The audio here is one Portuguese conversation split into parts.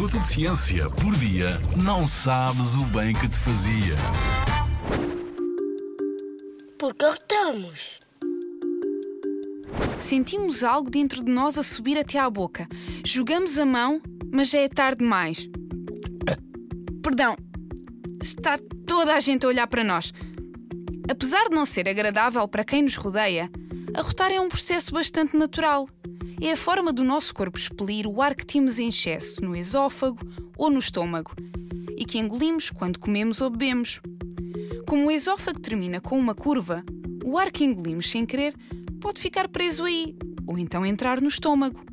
minuto de ciência por dia, não sabes o bem que te fazia. Por que arrotamos? Sentimos algo dentro de nós a subir até à boca. Jogamos a mão, mas já é tarde demais. Perdão. Está toda a gente a olhar para nós. Apesar de não ser agradável para quem nos rodeia, arrotar é um processo bastante natural. É a forma do nosso corpo expelir o ar que temos em excesso no esôfago ou no estômago e que engolimos quando comemos ou bebemos. Como o esôfago termina com uma curva, o ar que engolimos sem querer pode ficar preso aí ou então entrar no estômago.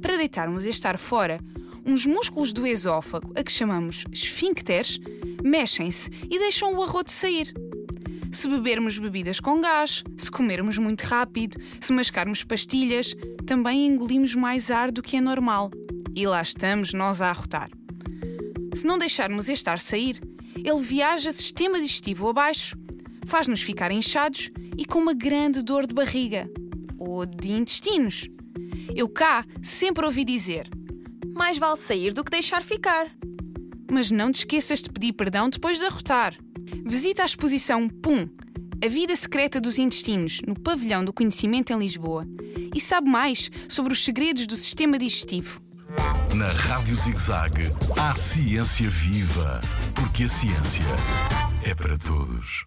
Para deitarmos este ar fora, uns músculos do esôfago, a que chamamos esfíncteres, mexem-se e deixam o arroto sair. Se bebermos bebidas com gás, se comermos muito rápido, se mascarmos pastilhas, também engolimos mais ar do que é normal. E lá estamos nós a arrotar. Se não deixarmos este ar sair, ele viaja sistema digestivo abaixo, faz-nos ficar inchados e com uma grande dor de barriga ou de intestinos. Eu cá sempre ouvi dizer: Mais vale sair do que deixar ficar. Mas não te esqueças de pedir perdão depois de arrotar. Visita a exposição PUM, A Vida Secreta dos Intestinos, no Pavilhão do Conhecimento em Lisboa, e sabe mais sobre os segredos do sistema digestivo. Na Rádio ZigZag, há ciência viva, porque a ciência é para todos.